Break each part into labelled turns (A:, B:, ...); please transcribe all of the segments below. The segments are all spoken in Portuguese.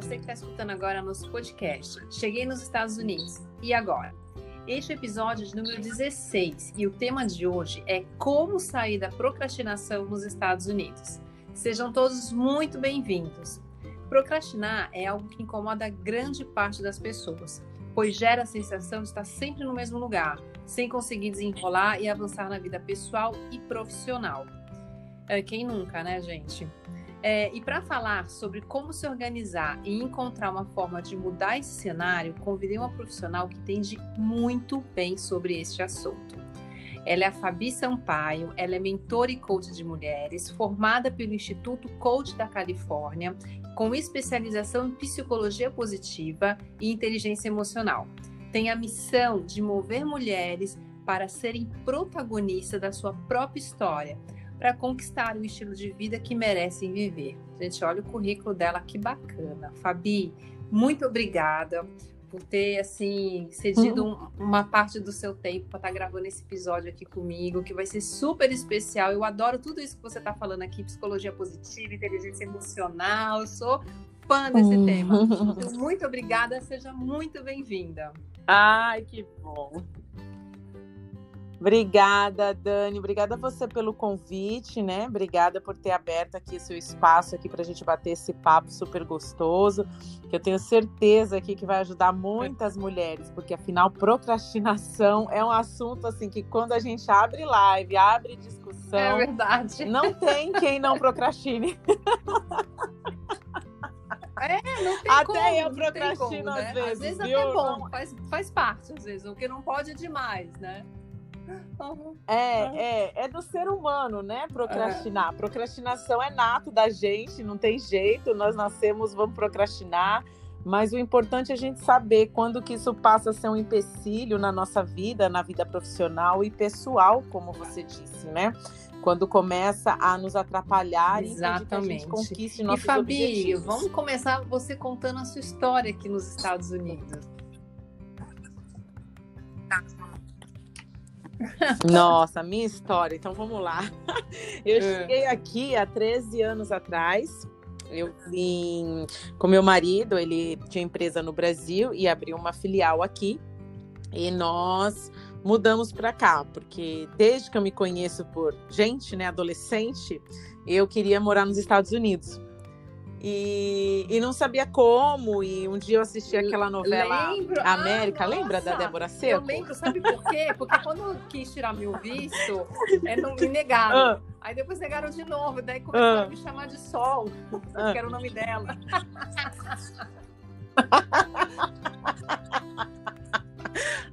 A: você que está escutando agora nosso podcast. Cheguei nos Estados Unidos. E agora? Este é episódio de número 16 e o tema de hoje é como sair da procrastinação nos Estados Unidos. Sejam todos muito bem-vindos. Procrastinar é algo que incomoda grande parte das pessoas, pois gera a sensação de estar sempre no mesmo lugar, sem conseguir desenrolar e avançar na vida pessoal e profissional. É, quem nunca, né, gente? É, e para falar sobre como se organizar e encontrar uma forma de mudar esse cenário, convidei uma profissional que entende muito bem sobre este assunto. Ela é a Fabi Sampaio, ela é mentora e coach de mulheres, formada pelo Instituto Coach da Califórnia, com especialização em psicologia positiva e inteligência emocional. Tem a missão de mover mulheres para serem protagonistas da sua própria história, para conquistar o estilo de vida que merecem viver. Gente, olha o currículo dela, que bacana. Fabi, muito obrigada por ter assim cedido uhum. um, uma parte do seu tempo para estar tá gravando esse episódio aqui comigo, que vai ser super especial. Eu adoro tudo isso que você está falando aqui, psicologia positiva, inteligência emocional. Eu sou fã desse uhum. tema. Então, muito obrigada, seja muito bem-vinda.
B: Ai, que bom. Obrigada, Dani. Obrigada a você pelo convite, né? Obrigada por ter aberto aqui seu espaço aqui para a gente bater esse papo super gostoso, que eu tenho certeza aqui que vai ajudar muitas mulheres, porque afinal procrastinação é um assunto assim que quando a gente abre live, abre discussão, é
A: verdade.
B: Não tem quem não procrastine.
A: É, não tem
B: até
A: como,
B: eu procrastino como, né? às vezes.
A: Às vezes
B: viu?
A: até bom, faz, faz parte, às vezes, o que não pode é demais, né?
B: É, é, é do ser humano, né? Procrastinar. É. Procrastinação é nato da gente, não tem jeito. Nós nascemos, vamos procrastinar. Mas o importante é a gente saber quando que isso passa a ser um empecilho na nossa vida, na vida profissional e pessoal, como você disse, né? Quando começa a nos atrapalhar
A: Exatamente. e que a gente
B: conquiste nossos
A: e Fabi,
B: objetivos.
A: vamos começar você contando a sua história aqui nos Estados Unidos.
B: Nossa, minha história. Então vamos lá. Eu é. cheguei aqui há 13 anos atrás. Eu vim com meu marido, ele tinha empresa no Brasil e abriu uma filial aqui. E nós mudamos para cá, porque desde que eu me conheço por gente, né, adolescente, eu queria morar nos Estados Unidos. E, e não sabia como. E um dia eu assisti aquela novela lembro. América, ah, lembra da Débora Seco?
A: Eu lembro, sabe por quê? Porque quando eu quis tirar meu visto, é, não me negaram. Ah. Aí depois negaram de novo, daí começaram ah. a me chamar de Sol, ah. que era o nome dela.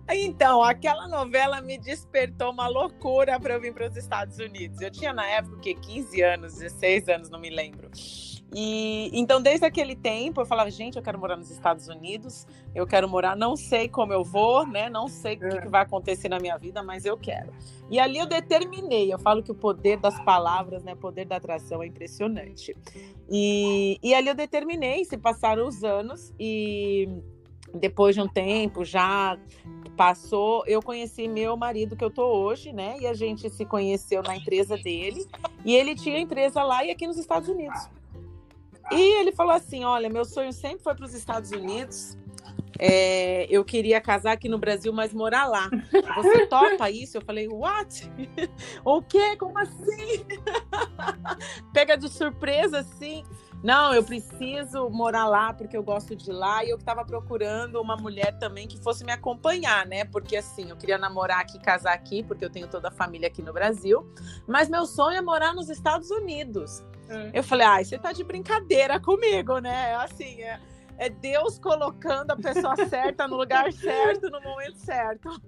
B: Então, aquela novela me despertou uma loucura para eu vir para os Estados Unidos. Eu tinha na época que 15 anos, 16 anos, não me lembro. E então, desde aquele tempo, eu falava, gente, eu quero morar nos Estados Unidos, eu quero morar, não sei como eu vou, né? Não sei o que, é. que, vai acontecer na minha vida, mas eu quero. E ali eu determinei, eu falo que o poder das palavras, né? O poder da atração é impressionante. E, e ali eu determinei, se passaram os anos, e depois de um tempo já passou, eu conheci meu marido que eu tô hoje, né? E a gente se conheceu na empresa dele, e ele tinha empresa lá e aqui nos Estados Unidos. E ele falou assim: Olha, meu sonho sempre foi para os Estados Unidos. É, eu queria casar aqui no Brasil, mas morar lá. Você topa isso? Eu falei, what? o quê? Como assim? Pega de surpresa, assim. Não, eu preciso morar lá porque eu gosto de lá e eu estava procurando uma mulher também que fosse me acompanhar, né? Porque assim, eu queria namorar aqui, casar aqui, porque eu tenho toda a família aqui no Brasil, mas meu sonho é morar nos Estados Unidos. Hum. Eu falei, ai, você tá de brincadeira comigo, né? Assim, é, é Deus colocando a pessoa certa no lugar certo, no momento certo.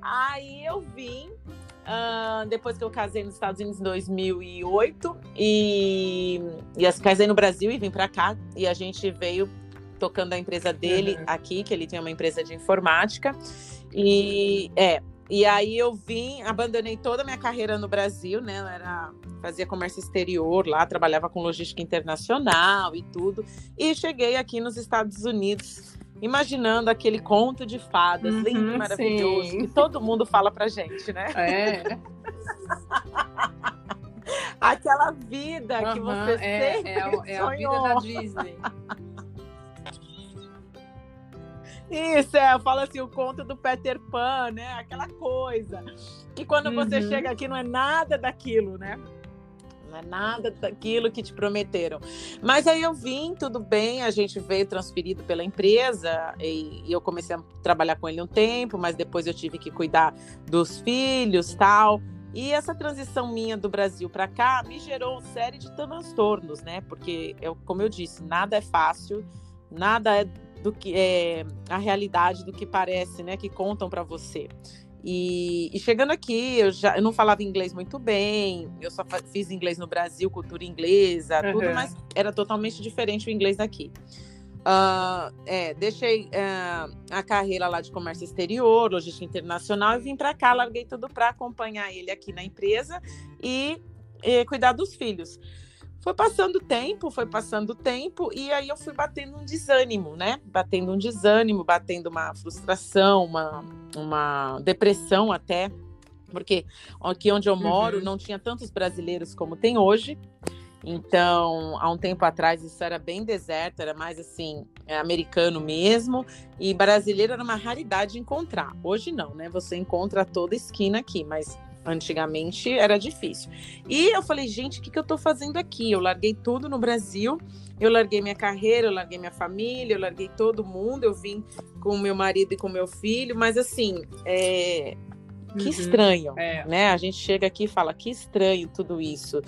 B: Aí eu vim, uh, depois que eu casei nos Estados Unidos em 2008, e, e casei no Brasil e vim para cá, e a gente veio tocando a empresa dele uhum. aqui, que ele tinha uma empresa de informática. E é, e aí eu vim, abandonei toda a minha carreira no Brasil, né? Eu era, fazia comércio exterior lá, trabalhava com logística internacional e tudo. E cheguei aqui nos Estados Unidos, imaginando aquele conto de fadas, uhum, lindo e maravilhoso, sim. que todo mundo fala pra gente, né?
A: É.
B: Aquela vida que você é, sempre é, é sonhou.
A: a vida da Disney.
B: Isso, é, eu falo assim, o conto do Peter Pan, né? Aquela coisa. Que quando uhum. você chega aqui não é nada daquilo, né? Não é nada daquilo que te prometeram. Mas aí eu vim, tudo bem, a gente veio transferido pela empresa e, e eu comecei a trabalhar com ele um tempo, mas depois eu tive que cuidar dos filhos tal. E essa transição minha do Brasil para cá me gerou uma série de transtornos, né? Porque, eu, como eu disse, nada é fácil, nada é do que é a realidade do que parece, né? Que contam para você. E, e, chegando aqui, eu já eu não falava inglês muito bem, eu só fiz inglês no Brasil, cultura inglesa, uhum. tudo, mas era totalmente diferente o inglês daqui. Uh, é, deixei uh, a carreira lá de comércio exterior, logística internacional, e vim para cá, larguei tudo para acompanhar ele aqui na empresa e, e cuidar dos filhos. Foi passando o tempo, foi passando o tempo, e aí eu fui batendo um desânimo, né? Batendo um desânimo, batendo uma frustração, uma, uma depressão até, porque aqui onde eu moro uhum. não tinha tantos brasileiros como tem hoje. Então, há um tempo atrás isso era bem deserto, era mais assim, é, americano mesmo, e brasileiro era uma raridade encontrar. Hoje não, né? Você encontra toda esquina aqui, mas Antigamente era difícil. E eu falei, gente, o que, que eu estou fazendo aqui? Eu larguei tudo no Brasil, eu larguei minha carreira, eu larguei minha família, eu larguei todo mundo, eu vim com meu marido e com meu filho, mas assim, é... que uhum, estranho, é. né? A gente chega aqui e fala, que estranho tudo isso.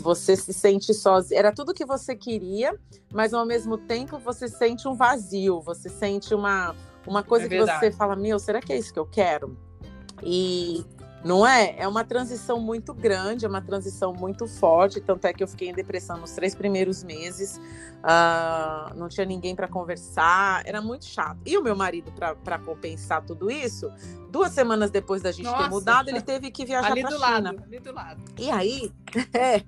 B: Você se sente sozinho, era tudo que você queria, mas ao mesmo tempo você sente um vazio, você sente uma, uma coisa é que você fala, meu, será que é isso que eu quero? E não é? É uma transição muito grande, é uma transição muito forte. Tanto é que eu fiquei em depressão nos três primeiros meses. Uh, não tinha ninguém para conversar, era muito chato. E o meu marido, para compensar tudo isso, duas semanas depois da gente Nossa. ter mudado, ele teve que viajar para a China.
A: Lado, ali do lado.
B: E aí, é.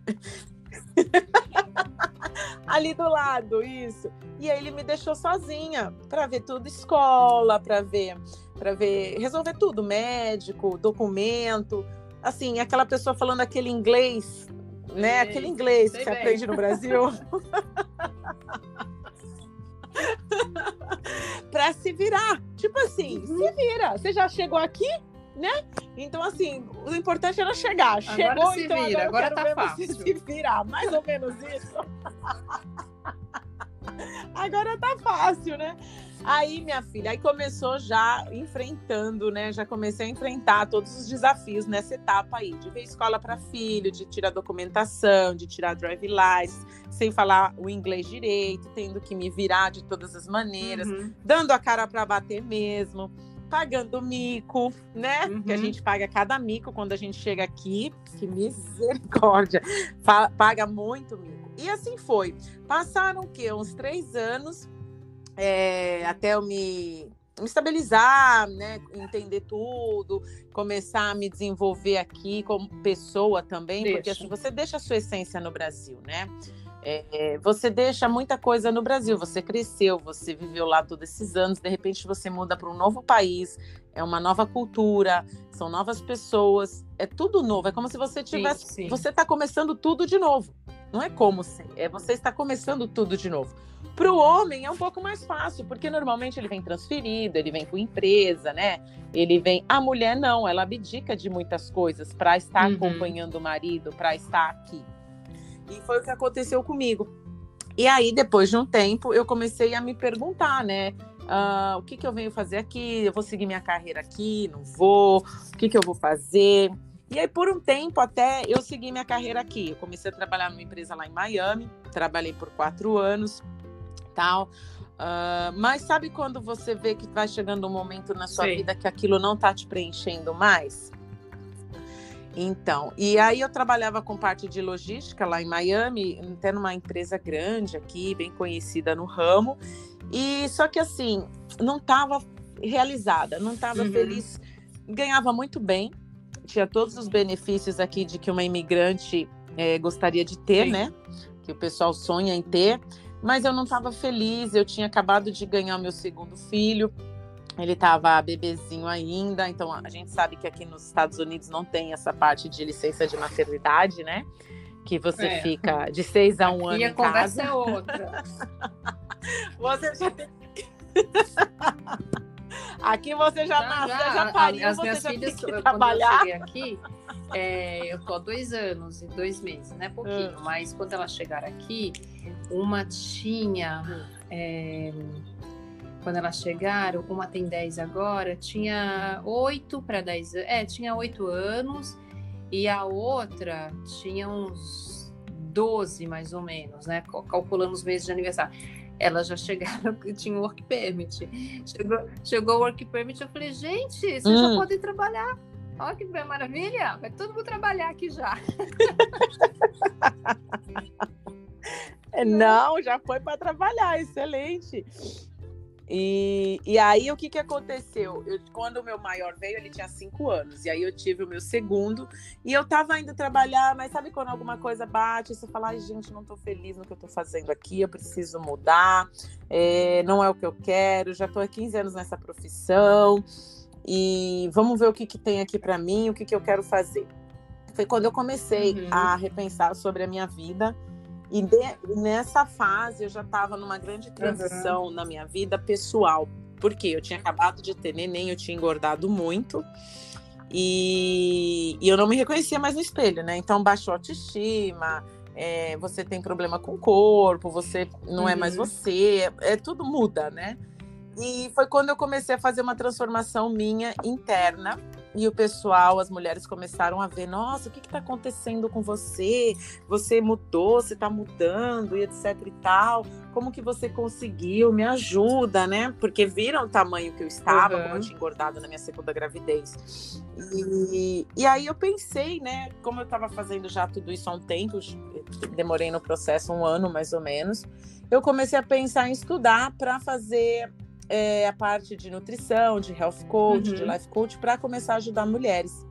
B: ali do lado, isso. E aí ele me deixou sozinha para ver tudo escola, para ver para ver, resolver tudo, médico, documento, assim, aquela pessoa falando aquele inglês, né? aquele inglês que você aprende no Brasil. para se virar. Tipo assim, uhum. se vira. Você já chegou aqui, né? Então, assim, o importante era chegar. Agora Chegou,
A: se
B: então
A: vira. agora, agora tá fácil.
B: se virar. Mais ou menos isso. agora tá fácil, né? Aí, minha filha, aí começou já enfrentando, né? Já comecei a enfrentar todos os desafios nessa etapa aí, de ver escola para filho, de tirar documentação, de tirar drive license, sem falar o inglês direito, tendo que me virar de todas as maneiras, uhum. dando a cara para bater mesmo, pagando mico, né? Uhum. Que a gente paga cada mico quando a gente chega aqui. Que misericórdia! Paga muito mico. E assim foi. Passaram o quê? Uns três anos é, até eu me, me estabilizar, né, entender tudo, começar a me desenvolver aqui como pessoa também, deixa. porque assim, você deixa a sua essência no Brasil, né? É, você deixa muita coisa no Brasil, você cresceu, você viveu lá todos esses anos, de repente você muda para um novo país, é uma nova cultura, são novas pessoas, é tudo novo, é como se você tivesse, sim, sim. você está começando tudo de novo. Não é como se, é você está começando tudo de novo. Para o homem é um pouco mais fácil, porque normalmente ele vem transferido, ele vem com empresa, né? Ele vem. A mulher não, ela abdica de muitas coisas para estar uhum. acompanhando o marido, para estar aqui. E foi o que aconteceu comigo. E aí, depois de um tempo, eu comecei a me perguntar, né? Uh, o que, que eu venho fazer aqui? Eu vou seguir minha carreira aqui? Não vou? O que, que eu vou fazer? E aí, por um tempo, até eu segui minha carreira aqui. Eu comecei a trabalhar numa empresa lá em Miami, trabalhei por quatro anos tal. Uh, mas sabe quando você vê que vai chegando um momento na sua Sim. vida que aquilo não está te preenchendo mais? Então, e aí eu trabalhava com parte de logística lá em Miami, até numa empresa grande aqui, bem conhecida no ramo. E só que assim, não estava realizada, não estava uhum. feliz. Ganhava muito bem, tinha todos os benefícios aqui de que uma imigrante é, gostaria de ter, Sim. né? Que o pessoal sonha em ter mas eu não estava feliz. Eu tinha acabado de ganhar meu segundo filho, ele estava bebezinho ainda, então a gente sabe que aqui nos Estados Unidos não tem essa parte de licença de maternidade, né? que você é. fica de seis a um ano.
A: E
B: a
A: conversa
B: casa.
A: é outra.
B: você já tem. Aqui você já, já nasceu, já pariu,
A: as minhas
B: já
A: filhas,
B: que
A: trabalhar. Quando eu cheguei aqui, é, eu tô há dois anos e dois meses, né? Pouquinho, hum. mas quando elas chegaram aqui, uma tinha. É, quando elas chegaram, uma tem 10 agora, tinha 8 para 10 anos. É, tinha 8 anos e a outra tinha uns 12 mais ou menos, né? Calculando os meses de aniversário. Elas já chegaram que tinha o work permit. Chegou, chegou o work permit, eu falei, gente, vocês hum. já podem trabalhar. Olha que maravilha! Vai todo mundo trabalhar aqui já.
B: Não, já foi para trabalhar, excelente. E, e aí, o que, que aconteceu? Eu, quando o meu maior veio, ele tinha cinco anos. E aí, eu tive o meu segundo. E eu tava indo trabalhar, mas sabe quando alguma coisa bate? Você fala, ai, gente, não tô feliz no que eu tô fazendo aqui, eu preciso mudar, é, não é o que eu quero, já tô há 15 anos nessa profissão. E vamos ver o que, que tem aqui para mim, o que, que eu quero fazer. Foi quando eu comecei uhum. a repensar sobre a minha vida e de, nessa fase eu já estava numa grande transição uhum. na minha vida pessoal, porque eu tinha acabado de ter neném, eu tinha engordado muito. E, e eu não me reconhecia mais no espelho, né? Então baixou a autoestima, é, você tem problema com o corpo, você não uhum. é mais uhum. você, é, tudo muda, né? E foi quando eu comecei a fazer uma transformação minha interna e o pessoal, as mulheres começaram a ver, nossa, o que está acontecendo com você? Você mudou, você está mudando e etc e tal. Como que você conseguiu? Me ajuda, né? Porque viram o tamanho que eu estava, uhum. como eu tinha engordado na minha segunda gravidez. E, e aí eu pensei, né? Como eu estava fazendo já tudo isso há um tempo, demorei no processo um ano mais ou menos, eu comecei a pensar em estudar para fazer é, a parte de nutrição, de health coach, uhum. de life coach, para começar a ajudar mulheres.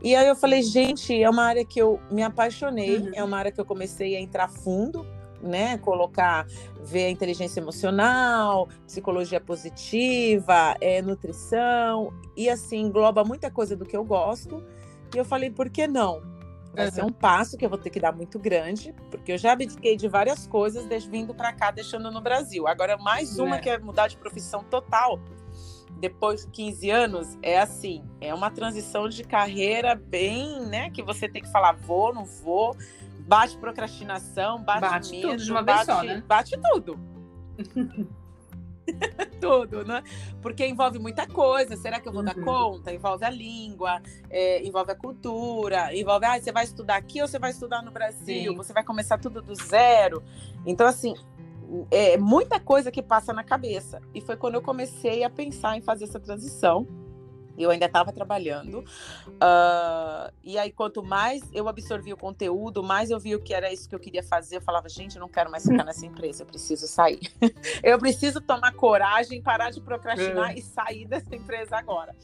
B: E aí eu falei, gente, é uma área que eu me apaixonei, uhum. é uma área que eu comecei a entrar fundo, né? Colocar, ver a inteligência emocional, psicologia positiva, é, nutrição, e assim, engloba muita coisa do que eu gosto. E eu falei, por que não? Vai ser um passo que eu vou ter que dar muito grande, porque eu já abdiquei de várias coisas vindo para cá, deixando no Brasil. Agora, mais uma é. que é mudar de profissão total. Depois de 15 anos, é assim, é uma transição de carreira bem, né? Que você tem que falar, vou, não vou, bate procrastinação, bate, bate medo,
A: tudo de uma
B: bate,
A: vez só, né?
B: Bate tudo. tudo, né? Porque envolve muita coisa. Será que eu vou uhum. dar conta? Envolve a língua, é, envolve a cultura, envolve, ah, você vai estudar aqui ou você vai estudar no Brasil? Sim. Você vai começar tudo do zero. Então, assim, é muita coisa que passa na cabeça. E foi quando eu comecei a pensar em fazer essa transição eu ainda estava trabalhando. Uh, e aí, quanto mais eu absorvi o conteúdo, mais eu vi o que era isso que eu queria fazer. Eu falava, gente, eu não quero mais ficar nessa empresa, eu preciso sair. eu preciso tomar coragem, parar de procrastinar é. e sair dessa empresa agora.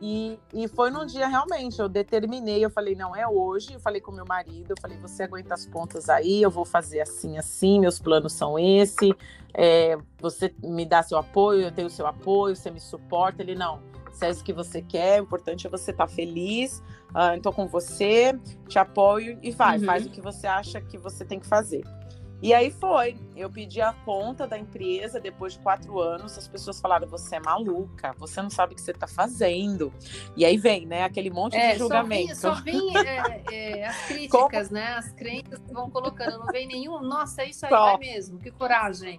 B: E, e foi num dia realmente, eu determinei, eu falei, não é hoje, eu falei com meu marido, eu falei, você aguenta as pontas aí, eu vou fazer assim, assim, meus planos são esse, é, você me dá seu apoio, eu tenho seu apoio, você me suporta. Ele, não, se é isso que você quer, o importante é você estar tá feliz. Uh, então, com você, te apoio e vai, uhum. faz o que você acha que você tem que fazer. E aí foi. Eu pedi a conta da empresa depois de quatro anos. As pessoas falaram: você é maluca, você não sabe o que você está fazendo. E aí vem, né? Aquele monte é, de julgamento.
A: Só vem, é, é, as críticas, Como? né? As crenças que vão colocando. Não vem nenhum. Nossa, é isso aí, vai mesmo. Que coragem.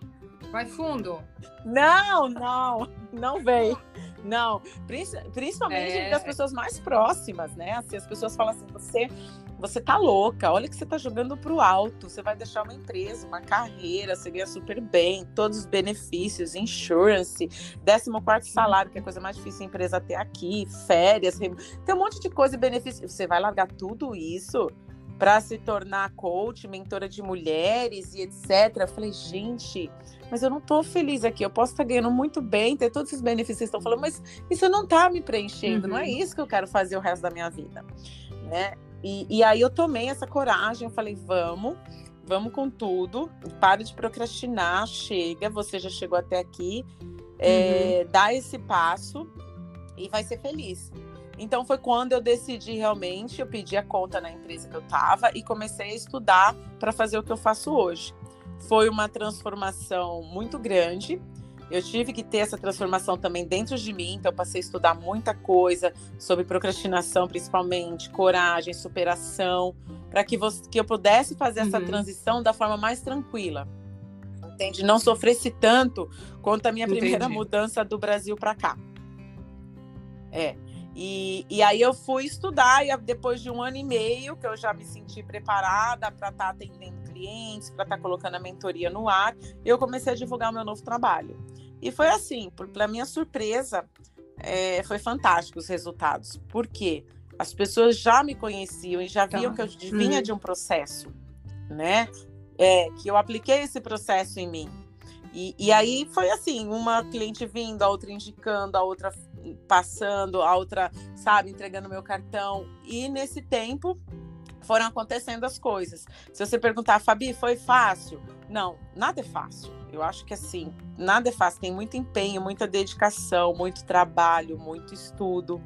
A: Vai fundo.
B: Não, não, não vem. Não, principalmente é... das pessoas mais próximas, né? Assim, as pessoas falam assim: você, você tá louca, olha que você tá jogando pro alto, você vai deixar uma empresa, uma carreira, você ganha super bem, todos os benefícios, insurance, 14 salário, que é a coisa mais difícil a empresa ter aqui, férias, tem um monte de coisa e benefício. Você vai largar tudo isso para se tornar coach, mentora de mulheres e etc. Eu falei, gente mas eu não estou feliz aqui. Eu posso estar ganhando muito bem, ter todos esses benefícios que estão falando, mas isso não está me preenchendo, uhum. não é uhum. isso que eu quero fazer o resto da minha vida, né? E, e aí eu tomei essa coragem, eu falei, vamos, vamos com tudo, para de procrastinar, chega, você já chegou até aqui, é, uhum. dá esse passo e vai ser feliz. Então foi quando eu decidi realmente, eu pedi a conta na empresa que eu estava e comecei a estudar para fazer o que eu faço hoje. Foi uma transformação muito grande. Eu tive que ter essa transformação também dentro de mim, então eu passei a estudar muita coisa sobre procrastinação, principalmente, coragem, superação, para que, que eu pudesse fazer uhum. essa transição da forma mais tranquila. Entende? Não sofresse tanto quanto a minha Entendi. primeira mudança do Brasil para cá. É. E, e aí eu fui estudar, e depois de um ano e meio que eu já me senti preparada para estar tá atendendo clientes, para estar tá colocando a mentoria no ar, eu comecei a divulgar o meu novo trabalho. E foi assim, para minha surpresa, é, foi fantástico os resultados. Por quê? As pessoas já me conheciam e já viam que eu vinha hum. de um processo, né? É, que eu apliquei esse processo em mim. E, e aí foi assim, uma cliente vindo, a outra indicando, a outra passando, a outra, sabe, entregando meu cartão. E nesse tempo foram acontecendo as coisas. Se você perguntar, Fabi, foi fácil? Não, nada é fácil. Eu acho que assim, nada é fácil. Tem muito empenho, muita dedicação, muito trabalho, muito estudo,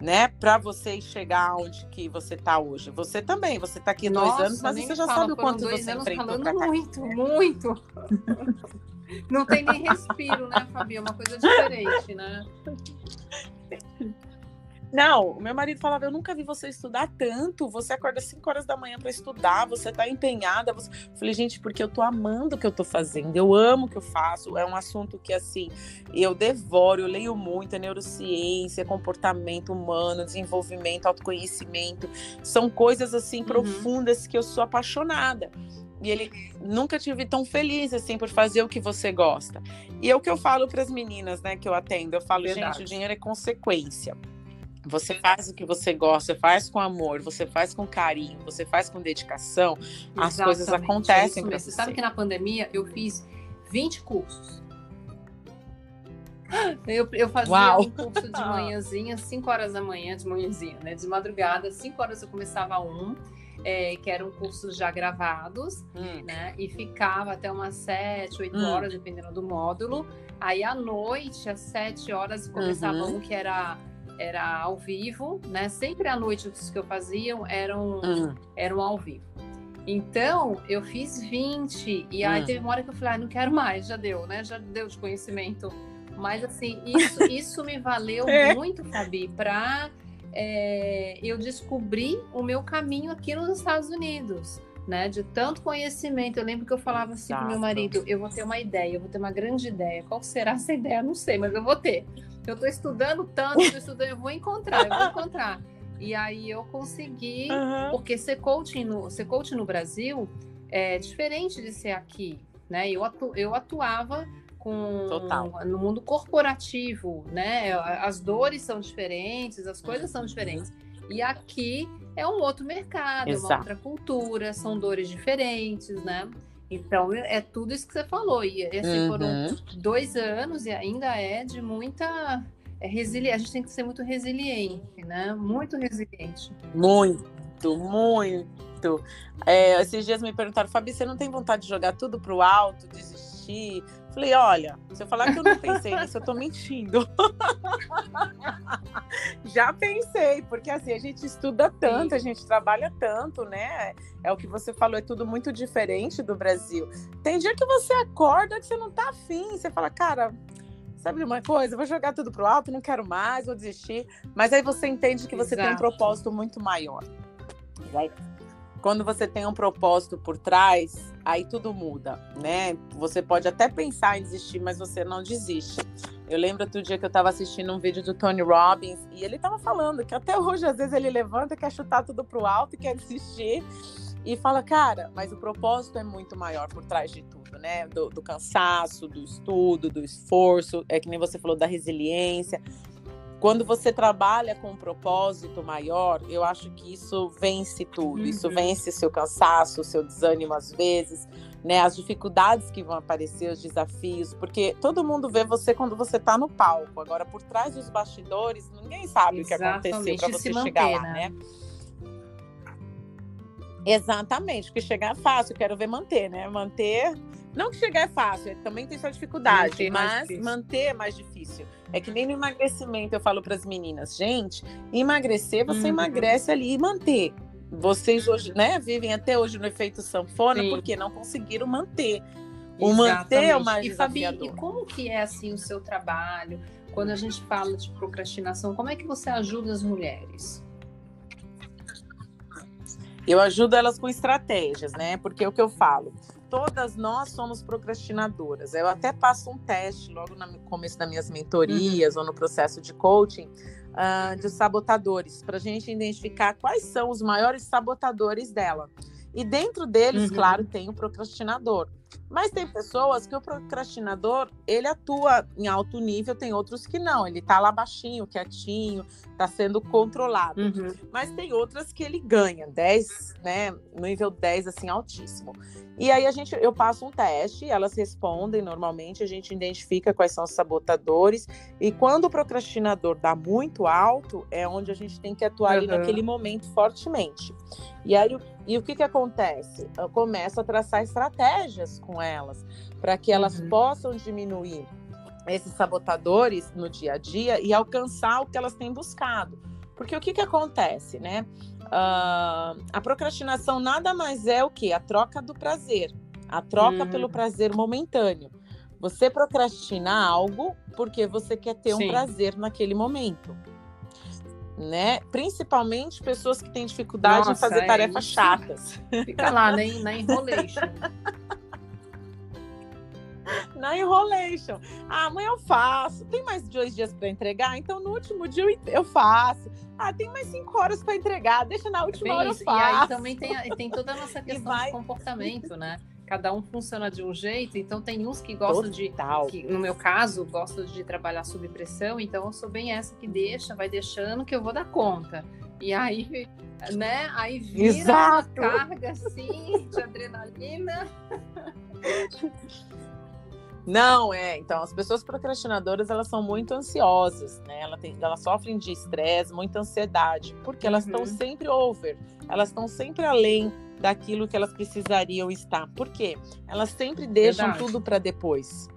B: né? Para você chegar onde que você está hoje. Você também, você está aqui Nossa, dois anos, mas você já fala, sabe o quanto você enfrentou para cá.
A: Muito, muito. Não tem nem respiro, né, Fabi? É uma coisa diferente, né?
B: Não, o meu marido falava: Eu nunca vi você estudar tanto. Você acorda 5 horas da manhã para estudar, você tá empenhada. Você... Falei, gente, porque eu tô amando o que eu tô fazendo, eu amo o que eu faço. É um assunto que, assim, eu devoro, eu leio muito: é neurociência, comportamento humano, desenvolvimento, autoconhecimento. São coisas, assim, uhum. profundas que eu sou apaixonada. E ele nunca tive tão feliz assim por fazer o que você gosta. E é o que eu falo para as meninas, né, que eu atendo. Eu falo, Verdade. gente, o dinheiro é consequência. Você faz o que você gosta, você faz com amor, você faz com carinho, você faz com dedicação, Exatamente. as coisas acontecem. É
A: você sabe que na pandemia eu fiz 20 cursos. Eu, eu fazia Uau. um curso de manhãzinha, 5 horas da manhã, de manhãzinha, né? De madrugada, 5 horas eu começava um é, que eram cursos já gravados, hum. né? E ficava até umas sete, oito hum. horas, dependendo do módulo. Aí à noite, às sete horas, começava uhum. um que era era ao vivo, né? Sempre à noite os que eu fazia eram, hum. eram ao vivo. Então, eu fiz 20, e aí hum. teve uma hora que eu falei, ah, não quero mais, já deu, né? Já deu de conhecimento. Mas assim, isso, isso me valeu é. muito, Fabi, para é, eu descobri o meu caminho aqui nos Estados Unidos. Né, de tanto conhecimento. Eu lembro que eu falava assim para meu marido: eu vou ter uma ideia, eu vou ter uma grande ideia. Qual será essa ideia? Não sei, mas eu vou ter. Eu estou estudando tanto, estou estudando, eu vou encontrar, eu vou encontrar. E aí eu consegui, uhum. porque ser coaching, no, ser coaching no Brasil é diferente de ser aqui. Né? Eu, atu, eu atuava com Total. no mundo corporativo, né? As dores são diferentes, as coisas são diferentes. E aqui é um outro mercado, Exato. uma outra cultura, são dores diferentes, né? Então é tudo isso que você falou. E assim, uhum. foram dois anos e ainda é de muita é resiliência. A gente tem que ser muito resiliente, né? Muito resiliente.
B: Muito, muito. É, esses dias me perguntaram, Fabi, você não tem vontade de jogar tudo pro alto, desistir? Falei, olha, se eu falar que eu não pensei nisso, eu tô mentindo. Já pensei, porque assim, a gente estuda tanto, a gente trabalha tanto, né? É o que você falou, é tudo muito diferente do Brasil. Tem dia que você acorda que você não tá afim, você fala, cara, sabe uma coisa? vou jogar tudo pro alto, não quero mais, vou desistir. Mas aí você entende que você Exato. tem um propósito muito maior. Quando você tem um propósito por trás, aí tudo muda, né? Você pode até pensar em desistir, mas você não desiste. Eu lembro outro dia que eu estava assistindo um vídeo do Tony Robbins e ele estava falando que até hoje, às vezes, ele levanta, quer chutar tudo pro alto quer desistir. E fala, cara, mas o propósito é muito maior por trás de tudo, né? Do, do cansaço, do estudo, do esforço, é que nem você falou da resiliência. Quando você trabalha com um propósito maior, eu acho que isso vence tudo. Uhum. Isso vence seu cansaço, seu desânimo às vezes, né? As dificuldades que vão aparecer, os desafios, porque todo mundo vê você quando você está no palco. Agora, por trás dos bastidores, ninguém sabe Exatamente. o que aconteceu para você manter, chegar lá, né? né? Exatamente, porque chegar é fácil, quero ver manter, né? Manter Não que chegar é fácil, também tem sua dificuldade, mas manter é mais difícil. É que nem no emagrecimento eu falo para as meninas, gente, emagrecer você uhum. emagrece ali e manter. Vocês hoje, né, vivem até hoje no efeito sanfona Sim. porque não conseguiram manter. O manter é o mais e, Fabi,
A: e como que é assim o seu trabalho? Quando a gente fala de procrastinação, como é que você ajuda as mulheres?
B: Eu ajudo elas com estratégias, né? Porque é o que eu falo, todas nós somos procrastinadoras. Eu até passo um teste logo no começo das minhas mentorias uhum. ou no processo de coaching uh, de sabotadores, para a gente identificar quais são os maiores sabotadores dela. E dentro deles, uhum. claro, tem o procrastinador. Mas tem pessoas que o procrastinador, ele atua em alto nível, tem outros que não, ele tá lá baixinho, quietinho, tá sendo controlado. Uhum. Mas tem outras que ele ganha, 10, né, nível 10 assim altíssimo. E aí a gente eu passo um teste, elas respondem normalmente, a gente identifica quais são os sabotadores e quando o procrastinador dá muito alto, é onde a gente tem que atuar uhum. ali naquele momento fortemente. E aí e o que, que acontece? Eu começo a traçar estratégias com elas para que elas uhum. possam diminuir esses sabotadores no dia a dia e alcançar o que elas têm buscado. Porque o que, que acontece, né? Uh, a procrastinação nada mais é o que? A troca do prazer, a troca uhum. pelo prazer momentâneo. Você procrastina algo porque você quer ter Sim. um prazer naquele momento né? Principalmente pessoas que têm dificuldade Nossa, em fazer é tarefas isso. chatas.
A: Fica lá na, na enrolation.
B: na enrolation. Ah, amanhã eu faço. Tem mais dois dias para entregar? Então no último dia eu faço. Ah, tem mais cinco horas para entregar. Deixa na última hora eu faço. E
A: aí também tem, tem toda a nossa questão vai... de comportamento, né? cada um funciona de um jeito, então tem uns que gostam Total. de, que, no meu caso, gostam de trabalhar sob pressão, então eu sou bem essa que deixa, vai deixando que eu vou dar conta. E aí, né, aí vira Exato. uma carga assim de adrenalina.
B: Não, é. Então, as pessoas procrastinadoras, elas são muito ansiosas, né? Elas, tem, elas sofrem de estresse, muita ansiedade, porque elas estão uhum. sempre over, elas estão sempre além daquilo que elas precisariam estar. Por quê? Elas sempre deixam Verdade. tudo para depois.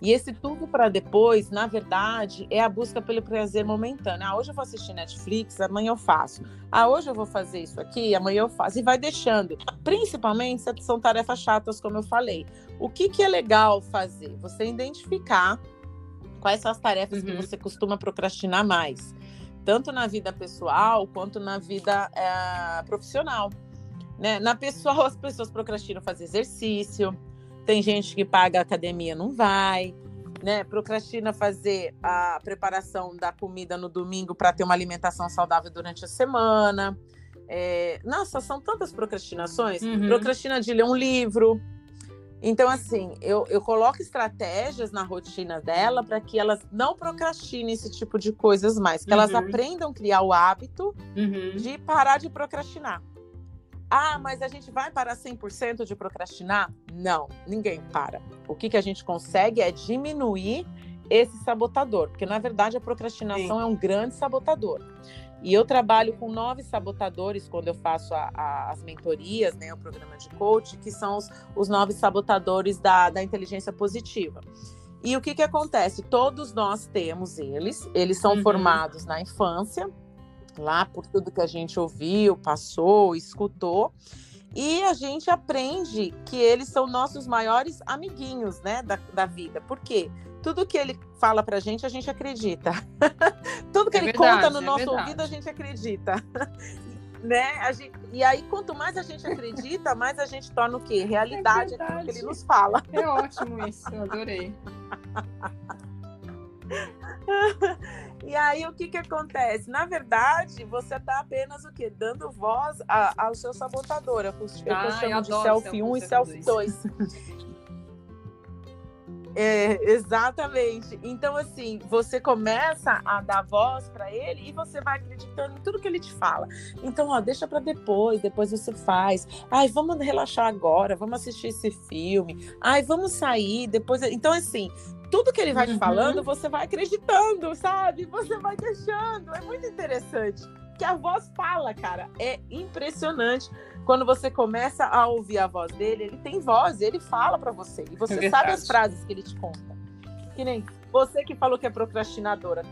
B: E esse tudo para depois, na verdade, é a busca pelo prazer momentâneo. Ah, hoje eu vou assistir Netflix, amanhã eu faço. Ah, hoje eu vou fazer isso aqui, amanhã eu faço. E vai deixando. Principalmente se são tarefas chatas, como eu falei. O que, que é legal fazer? Você identificar quais são as tarefas uhum. que você costuma procrastinar mais. Tanto na vida pessoal quanto na vida é, profissional. Né? Na pessoal, as pessoas procrastinam fazer exercício. Tem gente que paga a academia, não vai. Né? Procrastina fazer a preparação da comida no domingo para ter uma alimentação saudável durante a semana. É... Nossa, são tantas procrastinações. Uhum. Procrastina de ler um livro. Então, assim, eu, eu coloco estratégias na rotina dela para que elas não procrastinem esse tipo de coisas mais, que uhum. elas aprendam a criar o hábito uhum. de parar de procrastinar. Ah, mas a gente vai parar 100% de procrastinar? Não, ninguém para. O que, que a gente consegue é diminuir esse sabotador, porque na verdade a procrastinação Sim. é um grande sabotador. E eu trabalho com nove sabotadores quando eu faço a, a, as mentorias, né, o programa de coach, que são os, os nove sabotadores da, da inteligência positiva. E o que, que acontece? Todos nós temos eles, eles são uhum. formados na infância, lá por tudo que a gente ouviu, passou, escutou. E a gente aprende que eles são nossos maiores amiguinhos, né, da, da vida. Por quê? Tudo que ele fala pra gente, a gente acredita. tudo que é ele verdade, conta no é nosso verdade. ouvido, a gente acredita. né? Gente, e aí, quanto mais a gente acredita, mais a gente torna o quê? Realidade é aquilo que ele nos fala.
A: É ótimo isso, eu adorei.
B: E aí o que que acontece? Na verdade, você está apenas o quê? Dando voz a, ao seu sabotador. Eu, eu ah, chamo eu de selfie 1 e selfie 2. É, exatamente. Então, assim, você começa a dar voz para ele e você vai acreditando em tudo que ele te fala. Então, ó, deixa para depois, depois você faz. Ai, vamos relaxar agora, vamos assistir esse filme. Ai, vamos sair, depois. Então, assim, tudo que ele vai te uhum. falando, você vai acreditando, sabe? Você vai deixando. É muito interessante. Que a voz fala, cara. É impressionante quando você começa a ouvir a voz dele, ele tem voz, ele fala para você. E você
A: É
B: sabe as frases que ele te conta. Que nem você que falou que é procrastinadora.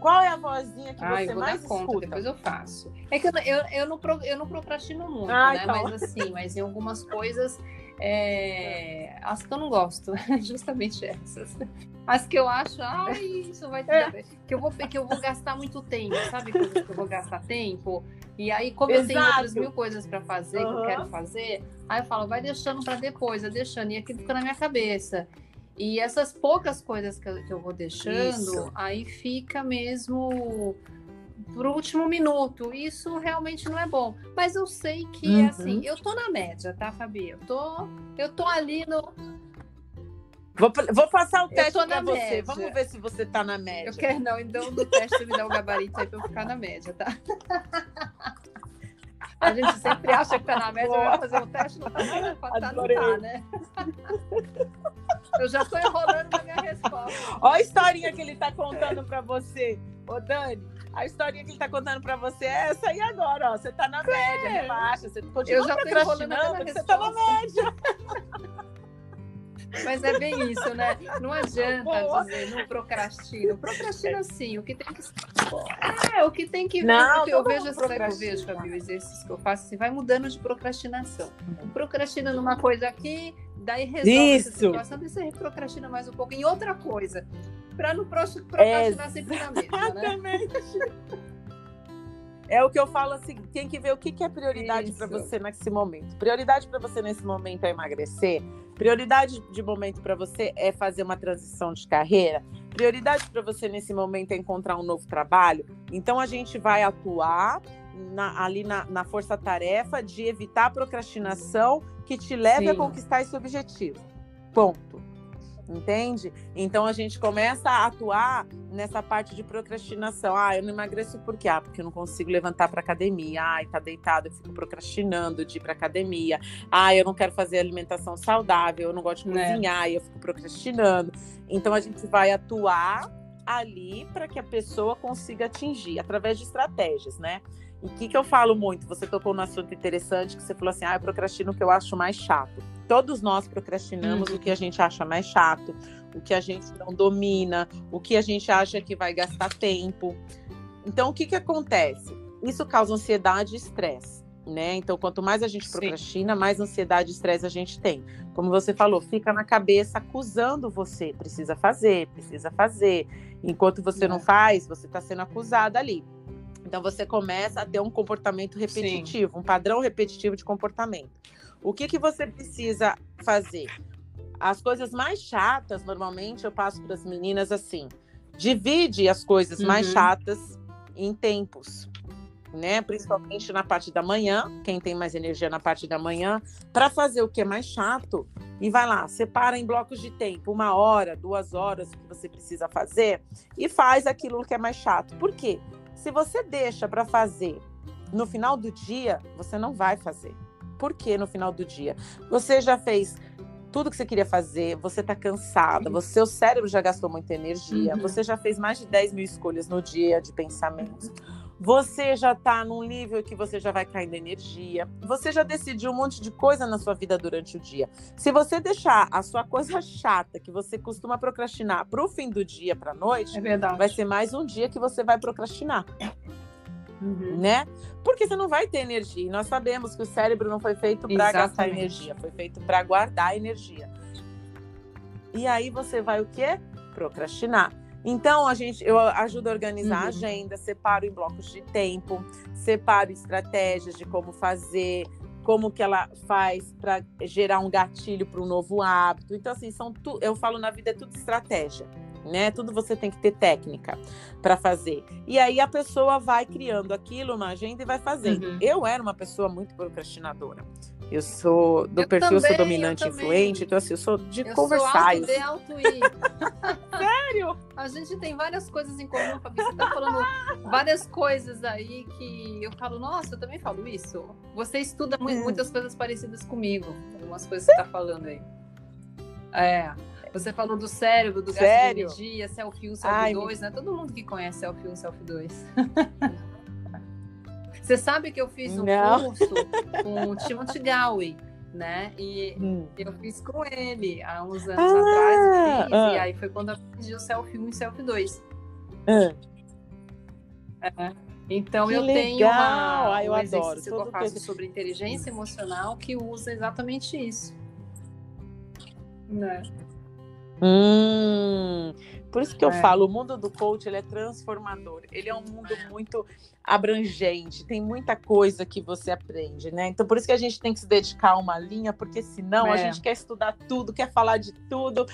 B: Qual é a vozinha que
A: Ah,
B: você mais
A: conta,
B: escuta?
A: depois eu faço. É que eu, eu, eu, não, eu não procrastino muito,
B: Ah,
A: né?
B: então.
A: Mas assim, mas em algumas coisas, é, as que eu não gosto, justamente essas. As que eu acho, ai, isso vai
B: É.
A: que eu vou que eu vou gastar muito tempo, sabe? Coisas que eu vou gastar tempo. E aí, como eu tenho
B: Exato.
A: outras mil coisas para fazer que eu quero fazer, aí eu falo, vai deixando para depois, vai deixando, e aquilo fica na minha cabeça. E essas poucas coisas que eu, que eu vou deixando,
B: Isso.
A: aí fica mesmo pro último minuto. Isso realmente não é bom. Mas eu sei que,
B: Uhum.
A: assim, eu tô na média, tá, Fabi? Eu tô, eu tô ali no.
B: Vou, vou passar o teste
A: na
B: você.
A: média.
B: Vamos ver se você tá na média.
A: Eu quero, não, então do teste me dá o gabarito aí pra eu ficar na média, tá? A gente sempre acha que tá na média, vai fazer o teste, não tá nada, tá, não tá, né? Eu já tô enrolando na minha resposta.
B: Ó a historinha que ele tá contando pra você, ô Dani. A historinha que ele tá contando pra você é essa aí agora, ó. Você tá na média, relaxa. Você continua
A: Eu já tô enrolando na
B: procrastinando, porque você tá na média.
A: Mas é bem isso, né? Não adianta
B: Boa.
A: dizer não procrastino. Procrastina sim, o que tem que. É, o que tem que.
B: Não,
A: eu vejo
B: mundo
A: assim, eu
B: procrastina.
A: vejo, Fabi, o exercício que eu faço, assim, vai mudando de procrastinação. Procrastina numa coisa aqui, daí resolve essa
B: Isso.
A: situação, daí você procrastina mais um pouco em outra coisa. Pra não pro- procrastinar sempre na mesma, né?
B: Exatamente. É o que eu falo assim, tem que ver o que que é prioridade para você nesse momento. Prioridade para você nesse momento é emagrecer. Prioridade de momento para você é fazer uma transição de carreira. Prioridade para você nesse momento é encontrar um novo trabalho. Então a gente vai atuar na- ali na, na força-tarefa de evitar a procrastinação que te leve a
A: Sim.
B: conquistar esse objetivo. Ponto. Entende? Então a gente começa a atuar nessa parte de procrastinação. Ah, eu não emagreço por quê? Ah, porque eu não consigo levantar para academia. Ai, tá deitado, eu fico procrastinando de ir para academia. Ah, eu não quero fazer alimentação saudável, eu não gosto de
A: É.
B: cozinhar, e eu fico procrastinando. Então a gente vai atuar ali para que a pessoa consiga atingir através de estratégias, né? E o que, que eu falo muito? Você tocou num assunto interessante que você falou assim: ah, eu procrastino o que eu acho mais chato. Todos nós procrastinamos
A: Uhum.
B: o que a gente acha mais chato, o que a gente não domina, o que a gente acha que vai gastar tempo. Então, o que, que acontece? Isso causa ansiedade e estresse. Né? Então, quanto mais a gente
A: Sim.
B: procrastina, mais ansiedade e estresse a gente tem. Como você falou, fica na cabeça acusando você. Precisa fazer, precisa fazer. Enquanto você não
A: É.
B: faz, você está sendo acusada ali. Então você começa a ter um comportamento repetitivo, um padrão repetitivo de comportamento. O que, que você precisa fazer? As coisas mais chatas, normalmente, eu passo para as meninas assim: divide as coisas mais
A: Uhum.
B: chatas em tempos. Né? Principalmente na parte da manhã, quem tem mais energia na parte da manhã, para fazer o que é mais chato, e vai lá, separa em blocos de tempo, uma hora, duas horas que você precisa fazer, e faz aquilo que é mais chato. Por quê? Se você deixa para fazer no final do dia, você não vai fazer. Por que no final do dia? Você já fez tudo que você queria fazer, você está cansada,
A: Sim.
B: você, seu cérebro já gastou muita energia,
A: Uhum.
B: você já fez mais de 10 mil escolhas no dia de pensamentos. Você já está num nível que você já vai caindo energia. Você já decidiu um monte de coisa na sua vida durante o dia. Se você deixar a sua coisa chata que você costuma procrastinar para o fim do dia, para a noite,
A: É
B: vai ser mais um dia que você vai procrastinar,
A: Uhum.
B: né? Porque você não vai ter energia. E nós sabemos que o cérebro não foi feito para gastar energia, foi feito para guardar energia. E aí você vai o quê? Procrastinar. Então a gente, eu ajudo a organizar a
A: Uhum.
B: agenda, separo em blocos de tempo, separo estratégias de como fazer, como que ela faz para gerar um gatilho para um novo hábito. Então assim, são tu, eu falo na vida é tudo estratégia, né? Tudo você tem que ter técnica para fazer. E aí a pessoa vai criando aquilo na agenda e vai fazendo.
A: Uhum.
B: Eu era uma pessoa muito procrastinadora. Eu sou do
A: Eu
B: perfil, sou
A: também, eu
B: dominante influente, então assim, eu sou de
A: Eu
B: conversar.
A: sou alto alto I.
B: Sério?
A: A gente tem várias coisas em comum, Fabi. Você tá falando várias coisas aí que eu falo, nossa, eu também falo isso. Você estuda
B: Hum.
A: muitas coisas parecidas comigo. Algumas coisas que você tá falando aí. É. Você falou do cérebro, do gasto
B: Sério?
A: de energia, selfie 1,
B: Ai,
A: selfie 2, né? Todo mundo que conhece selfie 1, selfie 2. Você sabe que eu fiz um Não. curso com o Timothy Galway, né? E hum. eu fiz com ele há uns anos ah, atrás, fiz, ah. e aí foi quando eu aprendi o Selfie 1 e Selfie 2. Ah. É. Então que eu legal. tenho uma, ah, eu um adoro. que eu faço que... sobre inteligência emocional que usa exatamente isso. Né?
B: Hum, por isso que eu é. falo, o mundo do coach ele é transformador. Ele é um mundo muito abrangente, tem muita coisa que você aprende, né? Então por isso que a gente tem que se dedicar a uma linha, porque senão é. a gente quer estudar tudo, quer falar de tudo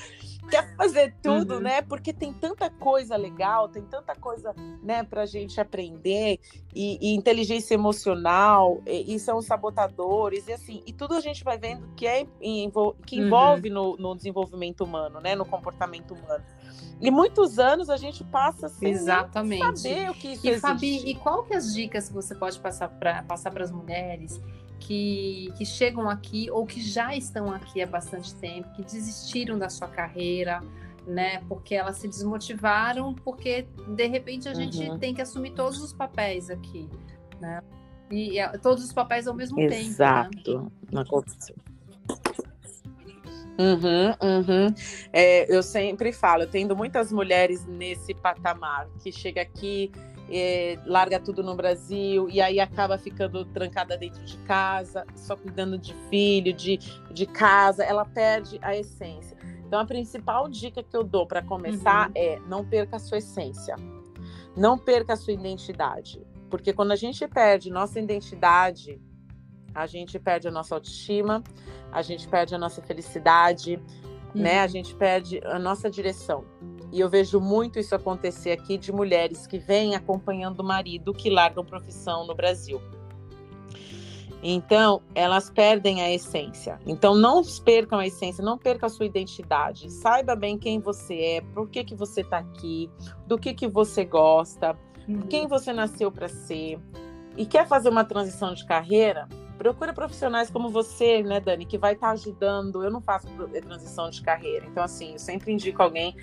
B: quer fazer tudo, uhum. né? Porque tem tanta coisa legal, tem tanta coisa, né, pra gente aprender, e, e inteligência emocional, e, e, são sabotadores, e assim, e tudo a gente vai vendo que é que uhum. envolve uhum. no, no, desenvolvimento humano, né? No comportamento humano. E muitos anos a gente passa sem
A: Exatamente.
B: saber o que isso
A: e,
B: existe.
A: Fabi, e qual que é as dicas que você pode passar para passar as mulheres que, que chegam aqui ou que já estão aqui há bastante tempo, que desistiram da sua carreira, né? Porque elas se desmotivaram, porque de repente a gente uhum. tem que assumir todos os papéis aqui, né? E, e todos os papéis ao mesmo
B: Exato. tempo. Exato. Né? Uhum, uhum. É, eu sempre falo, eu tendo muitas mulheres nesse patamar que chega aqui é, larga tudo no Brasil e aí acaba ficando trancada dentro de casa, só cuidando de filho, de, de casa, ela perde a essência. Então, a principal dica que eu dou para começar uhum. é não perca a sua essência, não perca a sua identidade, porque quando a gente perde nossa identidade, a gente perde a nossa autoestima, a gente perde a nossa felicidade, uhum. né? A gente perde a nossa direção. E eu vejo muito isso acontecer aqui de mulheres que vêm acompanhando o marido que largam profissão no Brasil. Então, elas perdem a essência. Então, não percam a essência, não percam a sua identidade. Saiba bem quem você é, por que, que você está aqui, do que, que você gosta, uhum. quem você nasceu para ser. E quer fazer uma transição de carreira? Procura profissionais como você, né, Dani, que vai estar tá ajudando. Eu não faço eh, transição de carreira, então assim, eu sempre indico alguém,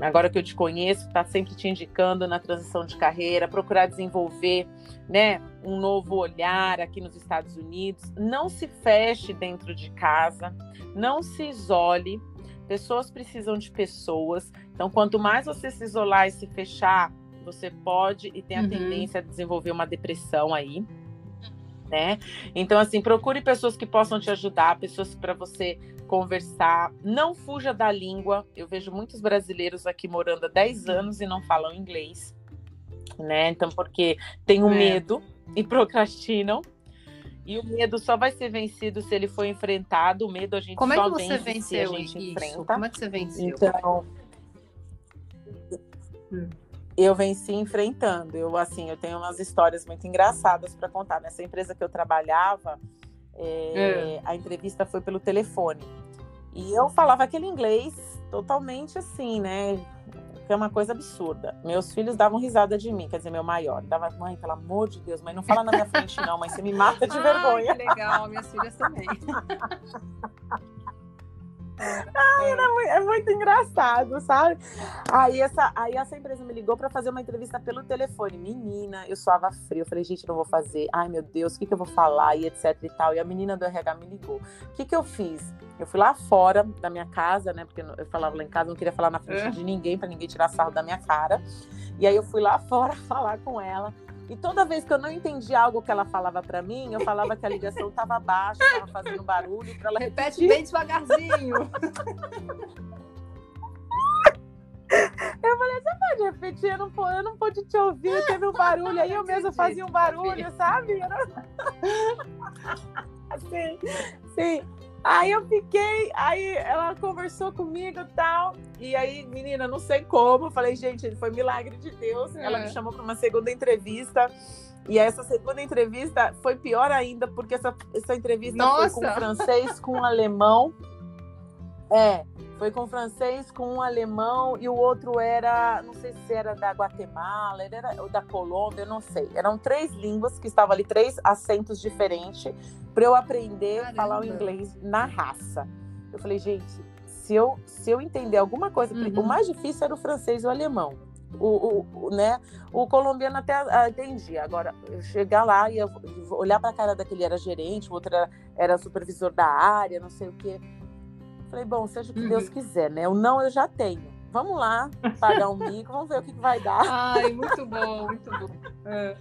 B: agora que eu te conheço, está sempre te indicando na transição de carreira, procurar desenvolver, né, um novo olhar aqui nos Estados Unidos. Não se feche dentro de casa, não se isole. Pessoas precisam de pessoas. Então, quanto mais você se isolar e se fechar, você pode e tem a uhum. tendência a desenvolver uma depressão aí né? Então, assim, procure pessoas que possam te ajudar, pessoas para você conversar. Não fuja da língua. Eu vejo muitos brasileiros aqui morando há 10 anos e não falam inglês, né? Então, porque tem o é. medo e procrastinam. E o medo só vai ser vencido se ele for enfrentado. O medo a gente
A: Como
B: só
A: é que você
B: vence
A: venceu
B: se a gente
A: isso?
B: enfrenta.
A: Como é que você venceu?
B: Então, hum eu venci enfrentando. Eu assim, eu tenho umas histórias muito engraçadas para contar. Nessa empresa que eu trabalhava, é, é. a entrevista foi pelo telefone e eu falava aquele inglês totalmente assim, né? Que é uma coisa absurda. Meus filhos davam risada de mim, quer dizer, meu maior. Dava, mãe, pelo amor de Deus, mãe, não fala na minha frente, não, mãe, você me mata de vergonha.
A: Que legal, minhas filhas também.
B: Ai, é. muito, é muito engraçado, sabe? Aí essa, aí essa empresa me ligou para fazer uma entrevista pelo telefone. Menina, eu suava frio. Eu falei, gente, não vou fazer. Ai, meu Deus, o que, que eu vou falar? E etc e tal. E a menina do RH me ligou. O que, que eu fiz? Eu fui lá fora da minha casa, né? Porque eu falava lá em casa, não queria falar na frente é. de ninguém, para ninguém tirar sarro da minha cara. E aí eu fui lá fora falar com ela. E toda vez que eu não entendi algo que ela falava para mim, eu falava que a ligação estava baixa, estava fazendo barulho para ela
A: Repete repetir. bem devagarzinho.
B: Eu falei, você pode repetir? Eu não, eu não pude te ouvir, teve um barulho aí, eu mesmo fazia um barulho, sabe? Sim, sim. Aí eu fiquei, aí ela conversou comigo e tal. E aí, menina, não sei como. Eu falei, gente, foi milagre de Deus. É. Ela me chamou para uma segunda entrevista. E essa segunda entrevista foi pior ainda, porque essa, essa entrevista Nossa. foi com francês, com alemão. É, foi com francês, com um alemão e o outro era, não sei se era da Guatemala, era da Colômbia, eu não sei. Eram três línguas que estavam ali, três acentos diferentes para eu aprender a falar o inglês na raça. Eu falei, gente, se eu, se eu entender alguma coisa, uhum. o mais difícil era o francês e o alemão. O, o, né? o colombiano até ah, entendia. Agora, chegar lá e olhar para a cara daquele era gerente, o outro era, era supervisor da área, não sei o quê. Falei, bom, seja o que uhum. Deus quiser, né? O não eu já tenho. Vamos lá, pagar um mico, vamos ver o que, que vai dar.
A: Ai, muito bom, muito bom. É.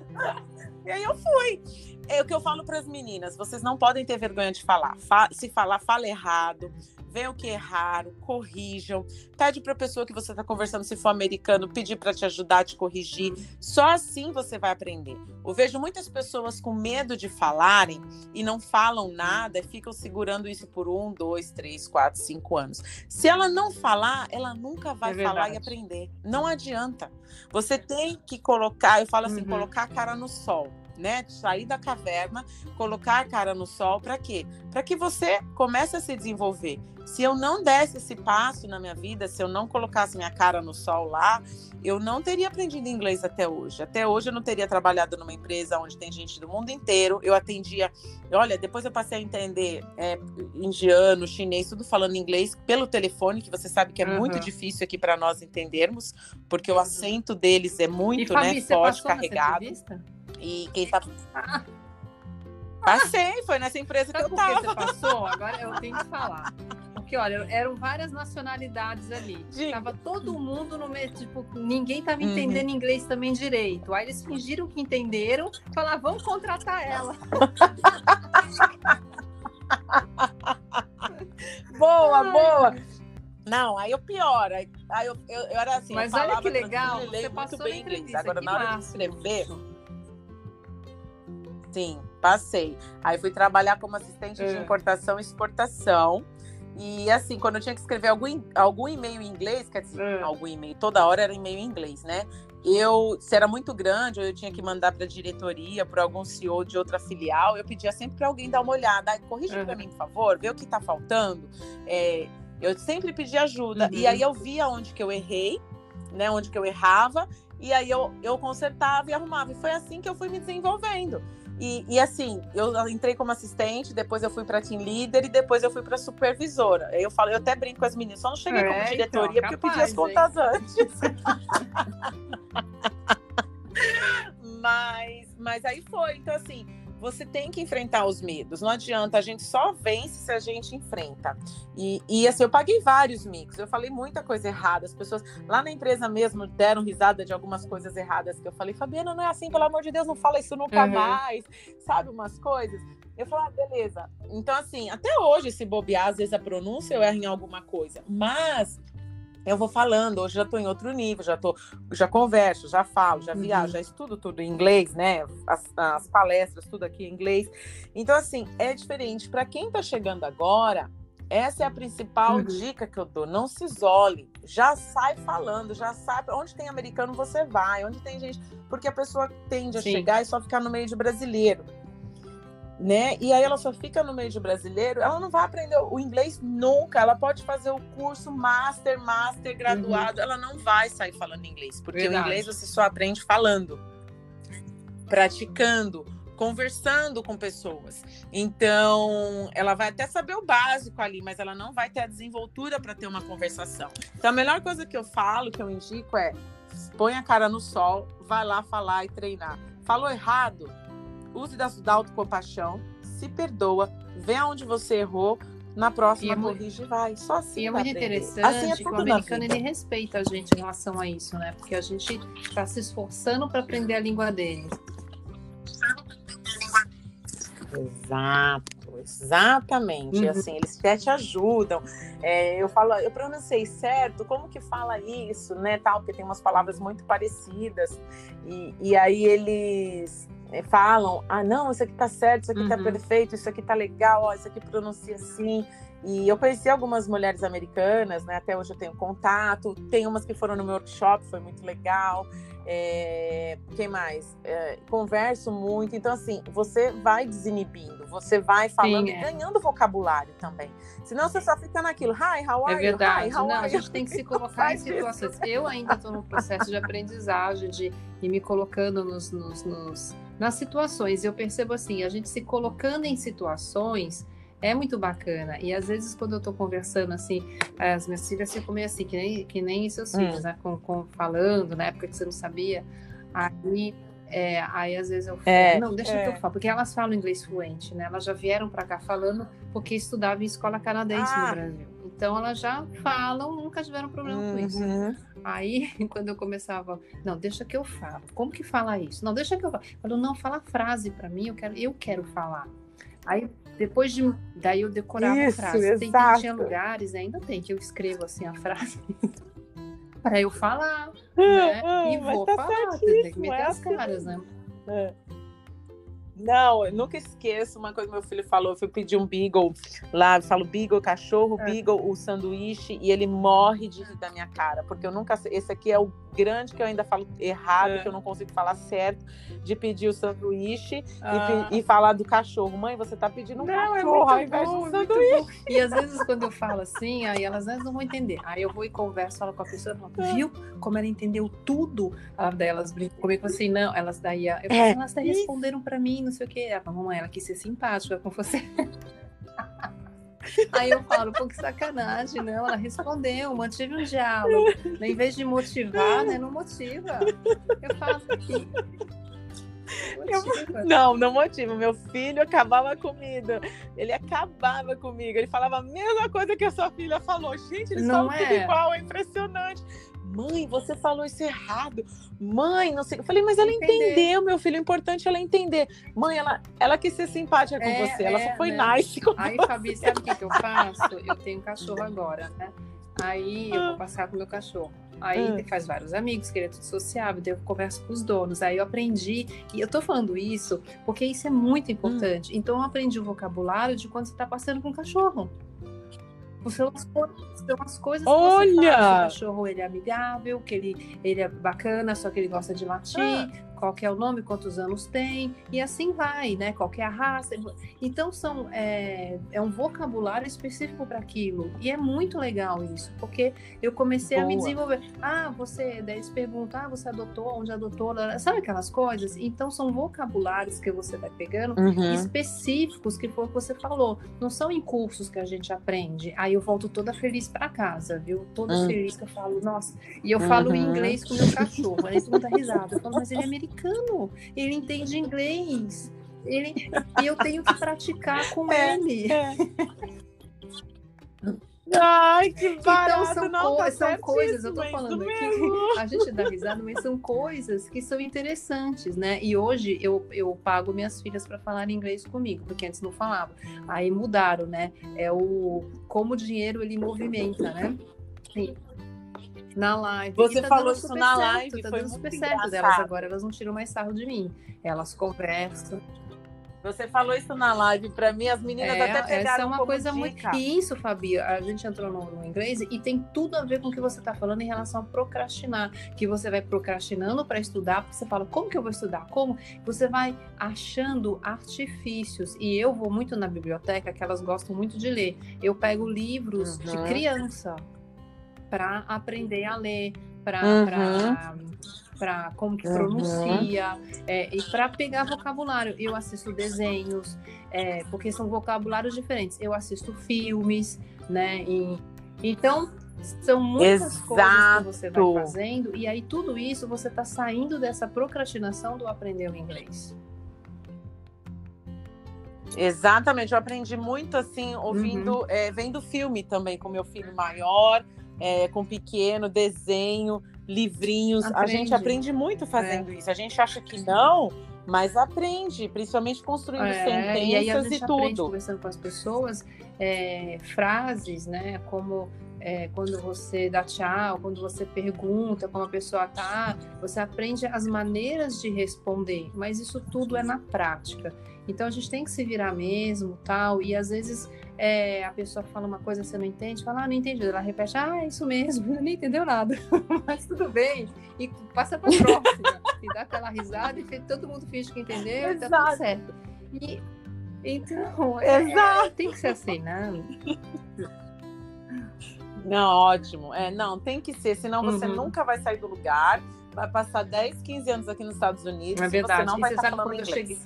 B: E aí eu fui. É o que eu falo para as meninas: vocês não podem ter vergonha de falar. se falar, fala errado vê o que erraram, corrijam, pede para a pessoa que você está conversando, se for americano, pedir para te ajudar a te corrigir. Só assim você vai aprender. Eu vejo muitas pessoas com medo de falarem e não falam nada, ficam segurando isso por um, dois, três, quatro, cinco anos. Se ela não falar, ela nunca vai é falar e aprender. Não adianta. Você tem que colocar, eu falo assim, uhum. colocar a cara no sol né? Sair da caverna, colocar a cara no sol, para quê? Para que você comece a se desenvolver. Se eu não desse esse passo na minha vida, se eu não colocasse minha cara no sol lá, eu não teria aprendido inglês até hoje. Até hoje eu não teria trabalhado numa empresa onde tem gente do mundo inteiro. Eu atendia, olha, depois eu passei a entender é, indiano, chinês, tudo falando inglês pelo telefone, que você sabe que é uhum. muito difícil aqui para nós entendermos, porque o acento deles é muito, e, Fabi, né, forte, carregado. E quem tá. Passei, foi nessa empresa Sabe que eu tava.
A: você passou? Agora eu tenho que falar. Porque, olha, eram várias nacionalidades ali. Diga. Tava todo mundo no meio, tipo, ninguém tava uhum. entendendo uhum. inglês também direito. Aí eles fingiram que entenderam, falaram, vamos contratar ela.
B: boa, boa. Não, aí eu pior. Aí eu, eu, eu era assim.
A: Mas olha que legal, você passou muito bem inglês.
B: Agora, na hora de escrever. Sim, passei. Aí fui trabalhar como assistente é. de importação e exportação. E assim, quando eu tinha que escrever algum, algum e-mail em inglês, quer dizer, é. algum e-mail, toda hora era e-mail em inglês, né? Eu, se era muito grande, ou eu tinha que mandar para a diretoria, para algum CEO de outra filial, eu pedia sempre para alguém dar uma olhada. Corrige uhum. para mim, por favor, vê o que está faltando. É, eu sempre pedi ajuda. Uhum. E aí eu via onde que eu errei, né? Onde que eu errava, e aí eu, eu consertava e arrumava. E foi assim que eu fui me desenvolvendo. E, e, assim, eu entrei como assistente, depois eu fui para team leader e depois eu fui para supervisora. Eu falo, eu até brinco com as meninas, só não cheguei é, como então, diretoria então, porque capaz, eu pedi as contas hein? antes. mas, mas aí foi. Então, assim, você tem que enfrentar os medos. Não adianta, a gente só vence se a gente enfrenta. E, e assim, eu paguei vários micos, eu falei muita coisa errada. As pessoas lá na empresa mesmo deram risada de algumas coisas erradas que eu falei, Fabiana, não é assim, pelo amor de Deus, não fala isso nunca uhum. mais, sabe? Umas coisas. Eu falei, ah, beleza. Então, assim, até hoje, se bobear, às vezes a pronúncia eu erro em alguma coisa. Mas eu vou falando, hoje já estou em outro nível, já tô, já converso, já falo, já viajo, uhum. já estudo tudo em inglês, né? As, as, palestras, tudo aqui em inglês. Então, assim, é diferente. Para quem está chegando agora, essa é a principal uhum. dica que eu dou. Não se isole. Já sai falando, já sabe. Onde tem americano, você vai. Onde tem gente. Porque a pessoa tende a Sim. chegar e só ficar no meio de brasileiro né? E aí ela só fica no meio de brasileiro, ela não vai aprender o inglês nunca. Ela pode fazer o curso master, master, graduado, uhum. ela não vai sair falando inglês, porque Verdade. o inglês você só aprende falando, praticando, conversando com pessoas. Então, ela vai até saber o básico ali, mas ela não vai ter a desenvoltura para ter uma conversação. Então, a melhor coisa que eu falo, que eu indico é: põe a cara no sol, vai lá falar e treinar. Falou errado, use da, da autocompaixão, se perdoa, vê aonde você errou, na próxima é corrige e vai. Só assim.
A: E é muito interessante assim é que o americano ele respeita a gente em relação a isso, né? Porque a gente está se esforçando para aprender a língua deles.
B: Exato, exatamente. Uhum. Assim, eles até te ajudam. É, eu falo, eu pronunciei certo, como que fala isso, né? Tal, porque tem umas palavras muito parecidas. E, e aí eles falam, ah, não, isso aqui tá certo, isso aqui tá uhum. tá perfeito, isso aqui tá legal, ó, isso aqui pronuncia assim. E eu conheci algumas mulheres americanas, né? Até hoje eu tenho contato. Tem umas que foram no meu workshop, foi muito legal. É, quem mais? É, converso muito. Então, assim, você vai desinibindo, você vai falando Sim, é. e ganhando vocabulário também. Senão você só fica naquilo, hi, how
A: é
B: are
A: é verdade.
B: you? Hi,
A: Não, a gente tem que se colocar em situações. Isso. Eu ainda estou no processo de aprendizagem, de ir me colocando nos, nos, nos, nas situações. Eu percebo assim, a gente se colocando em situações É muito bacana. E às vezes, quando eu tô conversando assim, as minhas filhas ficam meio assim, que nem, que nem seus hum. filhos, né? Com, com, falando, na época que você não sabia. Aí, é, aí às vezes eu falo, é, não, deixa é. eu falo, porque elas falam inglês fluente, né? Elas já vieram para cá falando porque estudavam em escola canadense ah. no Brasil. Então elas já falam, nunca tiveram problema uhum. com isso. Uhum. Aí, quando eu começava, não, deixa que eu falo. Como que fala isso? Não, deixa que eu falo. Falou, não, fala a frase para mim, eu quero, eu quero falar. Aí depois de daí eu decorava Isso, a frase. Tem, tem, tinha lugares, ainda tem que eu escrevo assim a frase para eu falar, né? Ah, e vou tá falar, tem que meter é as caras, né? É.
B: Não, eu nunca esqueço uma coisa que meu filho falou. Eu fui pedir um beagle lá, eu falo beagle, cachorro, é. beagle, o sanduíche, e ele morre de rir da minha cara, porque eu nunca. Esse aqui é o grande que eu ainda falo errado, é. que eu não consigo falar certo, de pedir o sanduíche ah. e, e, falar do cachorro. Mãe, você tá pedindo um não, é cachorro é ao invés bom, do é sanduíche.
A: E às vezes quando eu falo assim, aí elas não vão entender. Aí eu vou e converso, falo com a pessoa, falo, ah. viu como ela entendeu tudo? A delas brincam comigo assim, não, elas daí, eu falo, é. elas daí responderam para mim, não sei o quê. Ela falou, mamãe, ela quis ser simpática com você. Aí eu falo, pô, que sacanagem, não. Ela respondeu, mantive um diálogo. Em vez de motivar, né? Não motiva. Eu faço aqui.
B: Eu, não, não motiva. Meu filho acabava comigo. Ele acabava comigo. Ele falava a mesma coisa que a sua filha falou. Gente, eles não falam é. tudo igual, é impressionante mãe, você falou isso errado. Mãe, não sei. Eu falei, mas ela entender. entendeu, meu filho. O importante é ela entender. Mãe, ela, ela quis ser simpática com é, você. Ela é, só foi né? nice com
A: Aí,
B: você.
A: Fabi, sabe o que, que eu faço? Eu tenho um cachorro agora, né? Aí eu vou ah. passar com o meu cachorro. Aí ah. faz vários amigos, que ele é tudo sociável, daí eu converso com os donos. Aí eu aprendi, e eu tô falando isso porque isso é muito importante. Hum. Então eu aprendi o vocabulário de quando você tá passando com o cachorro. São as, são as coisas que
B: Olha! você faz.
A: O cachorro ele é amigável, que ele, ele é bacana, só que ele gosta de latir. Ah qual é o nome, quantos anos tem, e assim vai, né? Qual é a raça. Então são é, é um vocabulário específico para aquilo. E é muito legal isso, porque eu comecei Boa. a me desenvolver. Ah, você, daí eles perguntam, ah, você adotou, onde adotou, sabe aquelas coisas? Então são vocabulários que você vai pegando uhum. específicos que foi o que você falou. Não são em cursos que a gente aprende. Aí eu volto toda feliz para casa, viu? Toda uhum. feliz que eu falo, nossa. E eu falo em inglês com meu cachorro. Aí todo mundo dá risada. Eu falo, mas ele é americano americano, ele entende inglês. Ele, e eu tenho que praticar com é, ele. É.
B: Ai, que então, barato,
A: então são,
B: não, tá
A: são coisas, eu tô falando aqui, a gente dá risada, mas são coisas que são interessantes, né? E hoje eu, eu pago minhas filhas para falar inglês comigo, porque antes não falava. Aí mudaram, né? É o como o dinheiro ele movimenta, né? E, na live.
B: Você tá falou isso na certo, live,
A: tá
B: foi
A: dando super certo delas agora, elas não tiram mais sarro de mim. Elas conversam.
B: Você falou isso na live para mim, as meninas é, até pegaram
A: Essa é uma coisa dica. muito. E isso, Fabi, a gente entrou no, no, inglês e tem tudo a ver com o que você está falando em relação a procrastinar. Que você vai procrastinando para estudar, porque você fala, como que eu vou estudar? Como? Você vai achando artifícios. E eu vou muito na biblioteca, que elas gostam muito de ler. Eu pego livros uhum. de criança para aprender a ler, para uhum. Para como que pronuncia uhum. é, e para pegar vocabulário. Eu assisto desenhos, é, porque são vocabulários diferentes. Eu assisto filmes, né? E, então são muitas Exato. coisas que você vai fazendo e aí tudo isso você está saindo dessa procrastinação do aprender o inglês.
B: Exatamente, eu aprendi muito assim, ouvindo, uhum. é, vendo filme também com meu filho maior é, com pequeno, desenho, livrinhos. A gente aprende muito fazendo é. isso. A gente acha que não, mas aprende, principalmente construindo é, sentenças e, aí, a gente e tudo. Aprende,
A: conversando com as pessoas, é, frases, né? Como é, quando você dá tchau, quando você pergunta como a pessoa tá, você aprende as maneiras de responder, mas isso tudo é na prática. Então a gente tem que se virar mesmo, tal, e às vezes é, a pessoa fala uma coisa você não entende, fala, ah, não entendi. Ela repete, ah, é isso mesmo, não entendeu nada. Mas tudo bem. E passa para a próxima. e dá aquela risada e todo mundo finge que entendeu e tá tudo certo. E, então, é, é, tem que ser assim, né?
B: Não, ótimo. É, não, tem que ser, senão você uhum. nunca vai sair do lugar. Vai passar 10, 15 anos aqui nos Estados Unidos. É verdade. Você não vai estar falando inglês. Cheguei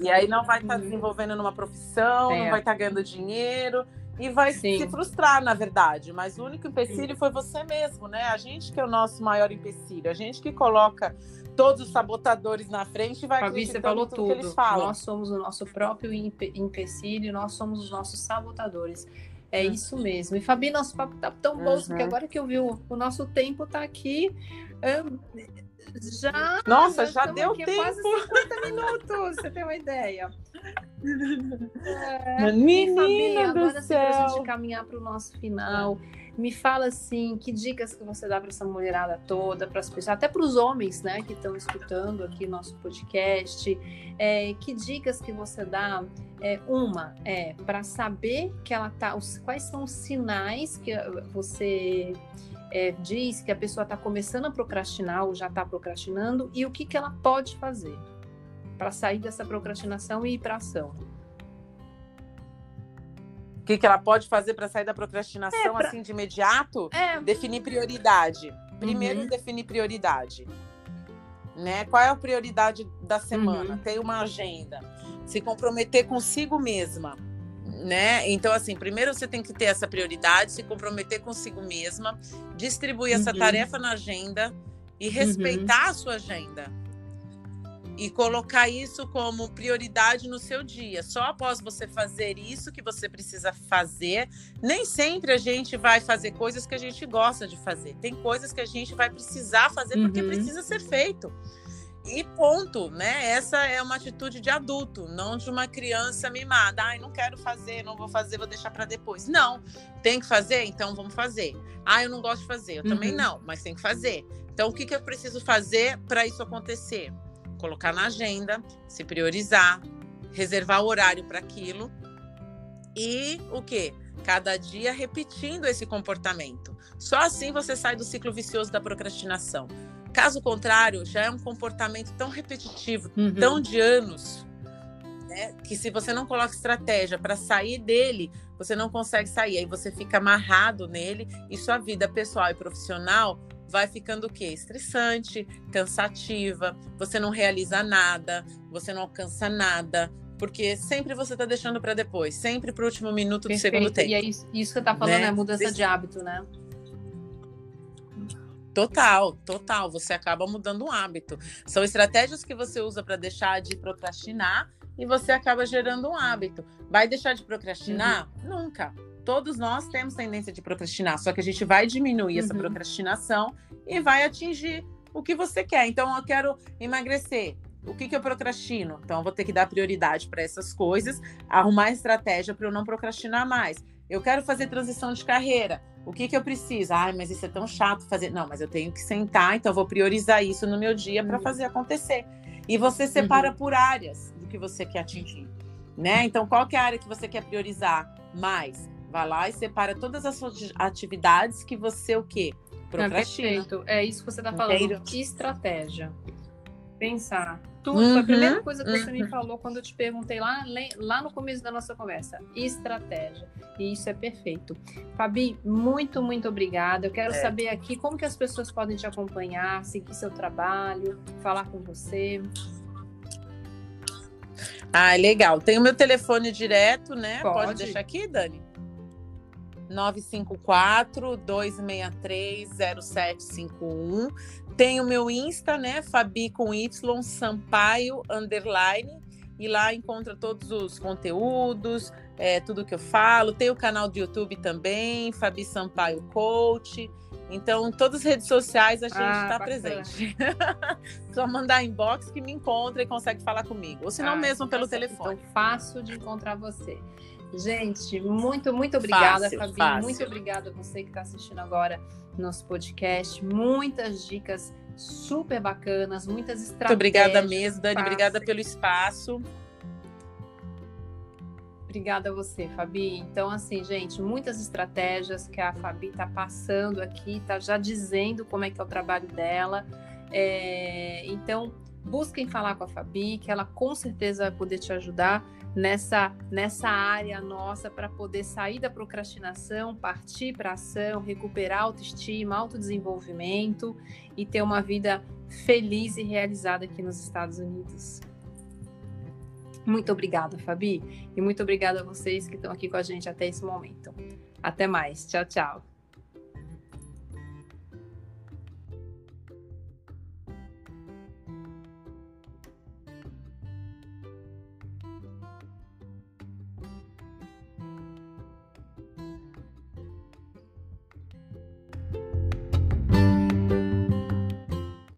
B: E aí não vai estar tá uhum. desenvolvendo numa profissão, é. não vai estar tá ganhando dinheiro e vai Sim. se frustrar, na verdade. Mas o único empecilho Sim. foi você mesmo, né? A gente que é o nosso maior empecilho, a gente que coloca todos os sabotadores na frente e vai
A: Fabi, você falou tudo. Que eles falam. Nós somos o nosso próprio empecilho, nós somos os nossos sabotadores. É uhum. isso mesmo. E Fabi, nosso papo tá tão bom, uhum. porque agora que eu vi o, o nosso tempo tá aqui. Já.
B: Nossa, já deu tempo.
A: Quase 50 minutos, você tem uma ideia.
B: É, Menina Fabi, agora
A: céu. pra gente caminhar para o nosso final. Me fala assim, que dicas que você dá para essa mulherada toda, para as pessoas, até para os homens, né, que estão escutando aqui nosso podcast. É, que dicas que você dá? É, uma é para saber que ela tá, os, quais são os sinais que você é, diz que a pessoa está começando a procrastinar ou já está procrastinando e o que, que ela pode fazer para sair dessa procrastinação e ir para ação.
B: O que, que ela pode fazer para sair da procrastinação é, pra... assim de imediato? É. Definir prioridade. Primeiro, uhum. definir prioridade. Né? Qual é a prioridade da semana? Uhum. Ter uma agenda. Se comprometer consigo mesma. Né? Então, assim, primeiro você tem que ter essa prioridade, se comprometer consigo mesma, distribuir uhum. essa tarefa na agenda e respeitar a sua agenda e colocar isso como prioridade no seu dia. Só após você fazer isso que você precisa fazer, nem sempre a gente vai fazer coisas que a gente gosta de fazer. Tem coisas que a gente vai precisar fazer porque uhum. precisa ser feito. E ponto, né? Essa é uma atitude de adulto, não de uma criança mimada. Ai, não quero fazer, não vou fazer, vou deixar para depois. Não, tem que fazer, então vamos fazer. Ah, eu não gosto de fazer, eu uhum. também não, mas tem que fazer. Então, o que, que eu preciso fazer para isso acontecer? colocar na agenda, se priorizar, reservar o horário para aquilo e o que? Cada dia repetindo esse comportamento. Só assim você sai do ciclo vicioso da procrastinação. Caso contrário, já é um comportamento tão repetitivo, uhum. tão de anos, né, que se você não coloca estratégia para sair dele, você não consegue sair. Aí você fica amarrado nele e sua vida pessoal e profissional vai ficando o quê? Estressante, cansativa, você não realiza nada, você não alcança nada, porque sempre você está deixando para depois, sempre para o último minuto Perfeito. do segundo tempo.
A: E é isso, isso que você está falando, né? é mudança de hábito, né?
B: Total, total. Você acaba mudando um hábito. São estratégias que você usa para deixar de procrastinar e você acaba gerando um hábito. Vai deixar de procrastinar? Uhum. Nunca todos nós temos tendência de procrastinar, só que a gente vai diminuir uhum. essa procrastinação e vai atingir o que você quer. Então, eu quero emagrecer. O que, que eu procrastino? Então, eu vou ter que dar prioridade para essas coisas, arrumar estratégia para eu não procrastinar mais. Eu quero fazer transição de carreira. O que, que eu preciso? Ai, mas isso é tão chato fazer. Não, mas eu tenho que sentar, então eu vou priorizar isso no meu dia para uhum. fazer acontecer. E você separa uhum. por áreas do que você quer atingir. Né? Então, qual que é a área que você quer priorizar mais? Vai lá e separa todas as suas atividades que você o quê?
A: Procrastina. É, perfeito. é isso que você está falando. Que estratégia. Pensar. Tudo. Uhum, a primeira coisa que você me uhum. falou quando eu te perguntei lá, lá no começo da nossa conversa. Estratégia. E isso é perfeito. Fabi, muito, muito obrigada. Eu quero é. saber aqui como que as pessoas podem te acompanhar, seguir seu trabalho, falar com você.
B: Ah, legal. Tem o meu telefone direto, né? Pode, Pode deixar aqui, Dani? 954-263-0751. Tem o meu Insta, né? Fabi com Y, Sampaio, underline. E lá encontra todos os conteúdos, é, tudo que eu falo. Tem o canal do YouTube também, Fabi Sampaio Coach. Então, todas as redes sociais a gente está ah, presente. Só mandar inbox que me encontra e consegue falar comigo. Ou se não, ah, mesmo pelo tá telefone.
A: Então, fácil de encontrar você. Gente, muito, muito obrigada, fácil, Fabi. Fácil. Muito obrigada a você que está assistindo agora nosso podcast. Muitas dicas super bacanas, muitas estratégias. Muito
B: obrigada mesmo, Dani. Obrigada pelo espaço.
A: Obrigada a você, Fabi. Então, assim, gente, muitas estratégias que a Fabi está passando aqui, está já dizendo como é que é o trabalho dela. É... Então, busquem falar com a Fabi, que ela com certeza vai poder te ajudar nessa, nessa área nossa para poder sair da procrastinação, partir para ação, recuperar autoestima, autodesenvolvimento e ter uma vida feliz e realizada aqui nos Estados Unidos. Muito obrigada, Fabi, e muito obrigada a vocês que estão aqui com a gente até esse momento. Até mais. Tchau, tchau.